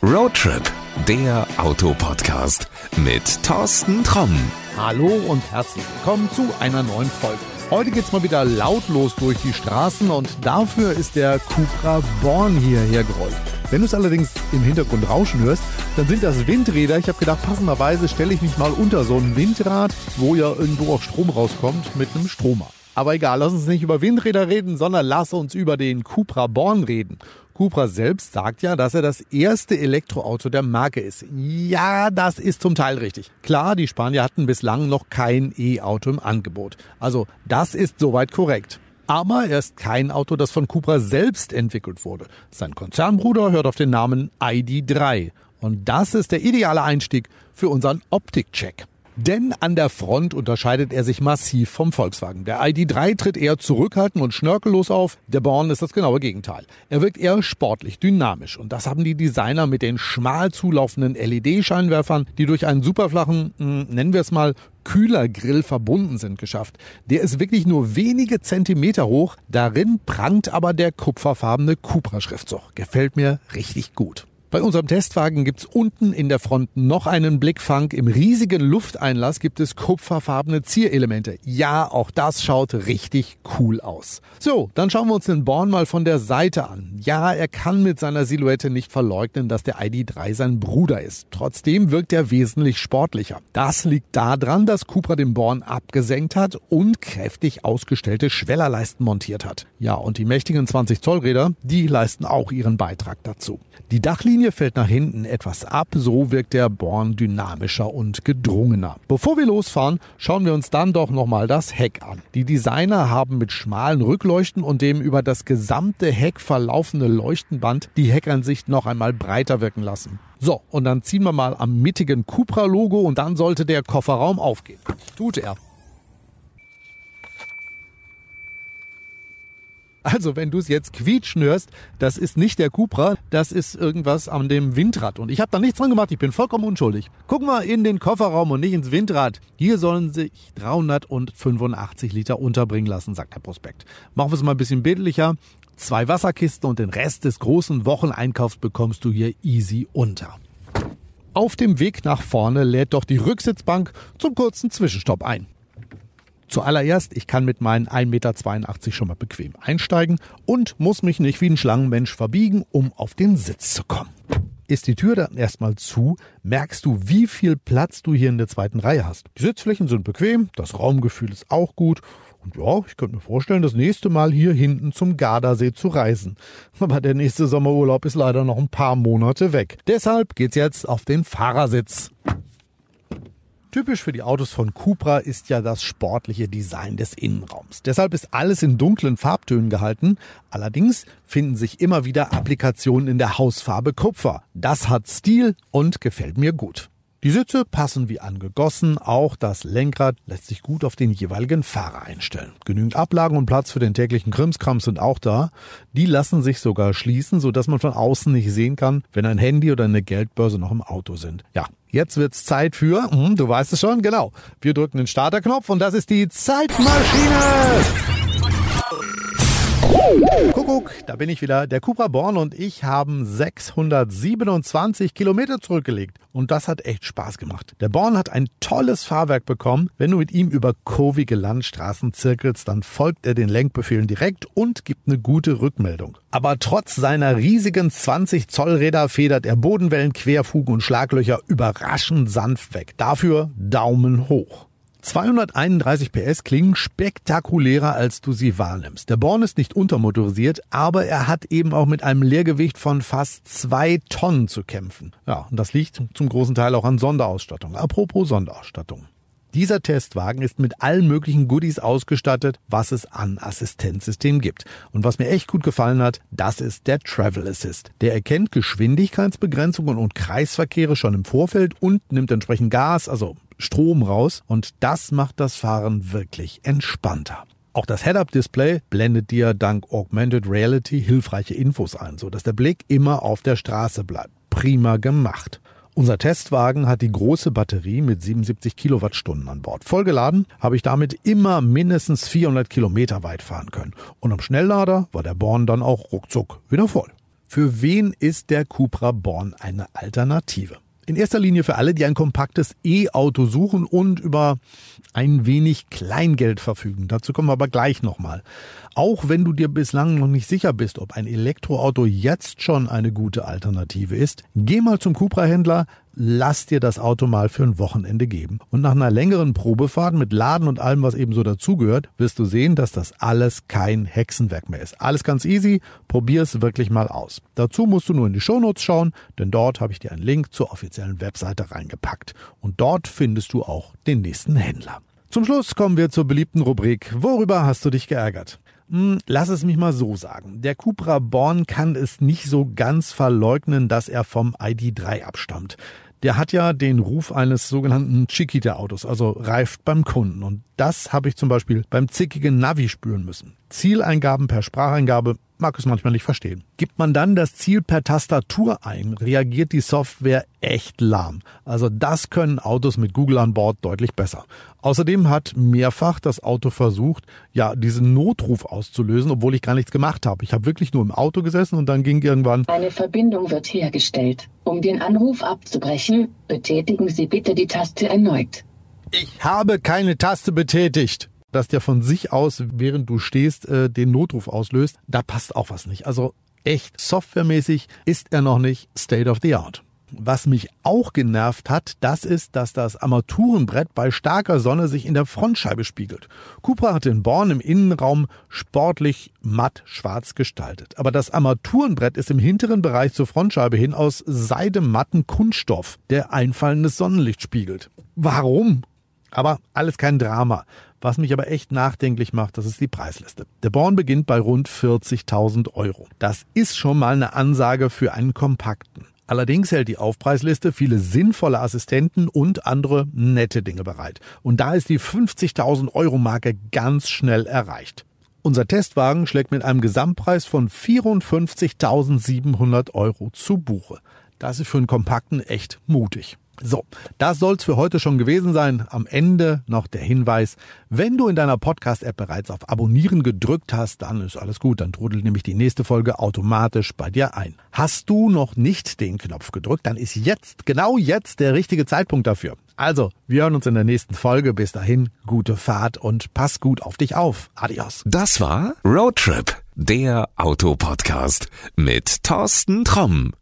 Roadtrip, der Autopodcast mit Thorsten Tromm. Hallo und herzlich willkommen zu einer neuen Folge. Heute geht's mal wieder lautlos durch die Straßen und dafür ist der Cupra Born hierher gerollt. Wenn du es allerdings im Hintergrund rauschen hörst, dann sind das Windräder. Ich habe gedacht, passenderweise stelle ich mich mal unter so ein Windrad, wo ja irgendwo auch Strom rauskommt, mit einem Stromer. Aber egal, lass uns nicht über Windräder reden, sondern lass uns über den Cupra Born reden. Cupra selbst sagt ja, dass er das erste Elektroauto der Marke ist. Ja, das ist zum Teil richtig. Klar, die Spanier hatten bislang noch kein E-Auto im Angebot. Also das ist soweit korrekt. Aber er ist kein Auto, das von Cupra selbst entwickelt wurde. Sein Konzernbruder hört auf den Namen ID3. Und das ist der ideale Einstieg für unseren Optikcheck. Denn an der Front unterscheidet er sich massiv vom Volkswagen. Der ID3 tritt eher zurückhaltend und schnörkellos auf. Der Born ist das genaue Gegenteil. Er wirkt eher sportlich, dynamisch. Und das haben die Designer mit den schmal zulaufenden LED-Scheinwerfern, die durch einen superflachen, hm, nennen wir es mal, Kühlergrill verbunden sind, geschafft. Der ist wirklich nur wenige Zentimeter hoch. Darin prangt aber der kupferfarbene Cupra-Schriftzug. Gefällt mir richtig gut. Bei unserem Testwagen gibt's unten in der Front noch einen Blickfang. Im riesigen Lufteinlass gibt es kupferfarbene Zierelemente. Ja, auch das schaut richtig cool aus. So, dann schauen wir uns den Born mal von der Seite an. Ja, er kann mit seiner Silhouette nicht verleugnen, dass der ID3 sein Bruder ist. Trotzdem wirkt er wesentlich sportlicher. Das liegt daran, dass Cupra den Born abgesenkt hat und kräftig ausgestellte Schwellerleisten montiert hat. Ja, und die mächtigen 20 Zoll Räder, die leisten auch ihren Beitrag dazu. Die Dachlinie Linie fällt nach hinten etwas ab, so wirkt der Born dynamischer und gedrungener. Bevor wir losfahren, schauen wir uns dann doch nochmal das Heck an. Die Designer haben mit schmalen Rückleuchten und dem über das gesamte Heck verlaufende Leuchtenband die Heckansicht noch einmal breiter wirken lassen. So, und dann ziehen wir mal am mittigen Cupra-Logo und dann sollte der Kofferraum aufgehen. Tut er. Also, wenn du es jetzt quietschen hörst, das ist nicht der Cupra, das ist irgendwas an dem Windrad. Und ich habe da nichts dran gemacht, ich bin vollkommen unschuldig. Guck mal in den Kofferraum und nicht ins Windrad. Hier sollen sich 385 Liter unterbringen lassen, sagt der Prospekt. Machen wir es mal ein bisschen bildlicher. Zwei Wasserkisten und den Rest des großen Wocheneinkaufs bekommst du hier easy unter. Auf dem Weg nach vorne lädt doch die Rücksitzbank zum kurzen Zwischenstopp ein. Zuallererst, ich kann mit meinen 1,82 Meter schon mal bequem einsteigen und muss mich nicht wie ein Schlangenmensch verbiegen, um auf den Sitz zu kommen. Ist die Tür dann erstmal zu, merkst du, wie viel Platz du hier in der zweiten Reihe hast. Die Sitzflächen sind bequem, das Raumgefühl ist auch gut und ja, ich könnte mir vorstellen, das nächste Mal hier hinten zum Gardasee zu reisen. Aber der nächste Sommerurlaub ist leider noch ein paar Monate weg. Deshalb geht's jetzt auf den Fahrersitz. Typisch für die Autos von Cupra ist ja das sportliche Design des Innenraums. Deshalb ist alles in dunklen Farbtönen gehalten. Allerdings finden sich immer wieder Applikationen in der Hausfarbe Kupfer. Das hat Stil und gefällt mir gut. Die Sitze passen wie angegossen, auch das Lenkrad lässt sich gut auf den jeweiligen Fahrer einstellen. Genügend Ablagen und Platz für den täglichen Krimskram sind auch da. Die lassen sich sogar schließen, sodass man von außen nicht sehen kann, wenn ein Handy oder eine Geldbörse noch im Auto sind. Ja, jetzt wird's Zeit für, hm, du weißt es schon, genau. Wir drücken den Starterknopf und das ist die Zeitmaschine. Kuckuck, da bin ich wieder. Der Cupra Born und ich haben 627 Kilometer zurückgelegt. Und das hat echt Spaß gemacht. Der Born hat ein tolles Fahrwerk bekommen. Wenn du mit ihm über kurvige Landstraßen zirkelst, dann folgt er den Lenkbefehlen direkt und gibt eine gute Rückmeldung. Aber trotz seiner riesigen 20 Zoll Räder federt er Bodenwellen, Querfugen und Schlaglöcher überraschend sanft weg. Dafür Daumen hoch. 231 PS klingen spektakulärer, als du sie wahrnimmst. Der Born ist nicht untermotorisiert, aber er hat eben auch mit einem Leergewicht von fast zwei Tonnen zu kämpfen. Ja, und das liegt zum großen Teil auch an Sonderausstattung. Apropos Sonderausstattung. Dieser Testwagen ist mit allen möglichen Goodies ausgestattet, was es an Assistenzsystemen gibt. Und was mir echt gut gefallen hat, das ist der Travel Assist. Der erkennt Geschwindigkeitsbegrenzungen und Kreisverkehre schon im Vorfeld und nimmt entsprechend Gas, also Strom raus und das macht das Fahren wirklich entspannter. Auch das Head-Up-Display blendet dir dank Augmented Reality hilfreiche Infos ein, so dass der Blick immer auf der Straße bleibt. Prima gemacht. Unser Testwagen hat die große Batterie mit 77 Kilowattstunden an Bord. Vollgeladen habe ich damit immer mindestens 400 Kilometer weit fahren können. Und am Schnelllader war der Born dann auch ruckzuck wieder voll. Für wen ist der Cupra Born eine Alternative? In erster Linie für alle, die ein kompaktes E-Auto suchen und über ein wenig Kleingeld verfügen. Dazu kommen wir aber gleich nochmal. Auch wenn du dir bislang noch nicht sicher bist, ob ein Elektroauto jetzt schon eine gute Alternative ist, geh mal zum Cupra-Händler, lass dir das Auto mal für ein Wochenende geben. Und nach einer längeren Probefahrt mit Laden und allem, was eben so dazugehört, wirst du sehen, dass das alles kein Hexenwerk mehr ist. Alles ganz easy, probier es wirklich mal aus. Dazu musst du nur in die Shownotes schauen, denn dort habe ich dir einen Link zur offiziellen Webseite reingepackt. Und dort findest du auch den nächsten Händler. Zum Schluss kommen wir zur beliebten Rubrik Worüber hast du dich geärgert? Hm, lass es mich mal so sagen. Der Cupra Born kann es nicht so ganz verleugnen, dass er vom ID3 abstammt der hat ja den Ruf eines sogenannten Chiquita-Autos, also reift beim Kunden. Und das habe ich zum Beispiel beim zickigen Navi spüren müssen. Zieleingaben per Spracheingabe mag es manchmal nicht verstehen. Gibt man dann das Ziel per Tastatur ein, reagiert die Software echt lahm. Also das können Autos mit Google an Bord deutlich besser. Außerdem hat mehrfach das Auto versucht, ja, diesen Notruf auszulösen, obwohl ich gar nichts gemacht habe. Ich habe wirklich nur im Auto gesessen und dann ging irgendwann Eine Verbindung wird hergestellt. Um den Anruf abzubrechen, betätigen Sie bitte die Taste erneut. Ich habe keine Taste betätigt dass der von sich aus, während du stehst, äh, den Notruf auslöst, da passt auch was nicht. Also echt softwaremäßig ist er noch nicht State of the Art. Was mich auch genervt hat, das ist, dass das Armaturenbrett bei starker Sonne sich in der Frontscheibe spiegelt. Cupra hat den Born im Innenraum sportlich matt schwarz gestaltet. Aber das Armaturenbrett ist im hinteren Bereich zur Frontscheibe hin aus seidematten Kunststoff, der einfallendes Sonnenlicht spiegelt. Warum? Aber alles kein Drama. Was mich aber echt nachdenklich macht, das ist die Preisliste. Der Born beginnt bei rund 40.000 Euro. Das ist schon mal eine Ansage für einen kompakten. Allerdings hält die Aufpreisliste viele sinnvolle Assistenten und andere nette Dinge bereit. Und da ist die 50.000 Euro Marke ganz schnell erreicht. Unser Testwagen schlägt mit einem Gesamtpreis von 54.700 Euro zu Buche. Das ist für einen kompakten echt mutig. So, das soll's für heute schon gewesen sein. Am Ende noch der Hinweis, wenn du in deiner Podcast-App bereits auf Abonnieren gedrückt hast, dann ist alles gut, dann trudelt nämlich die nächste Folge automatisch bei dir ein. Hast du noch nicht den Knopf gedrückt, dann ist jetzt, genau jetzt der richtige Zeitpunkt dafür. Also, wir hören uns in der nächsten Folge. Bis dahin, gute Fahrt und pass gut auf dich auf. Adios. Das war Roadtrip, der Autopodcast mit Thorsten Tromm.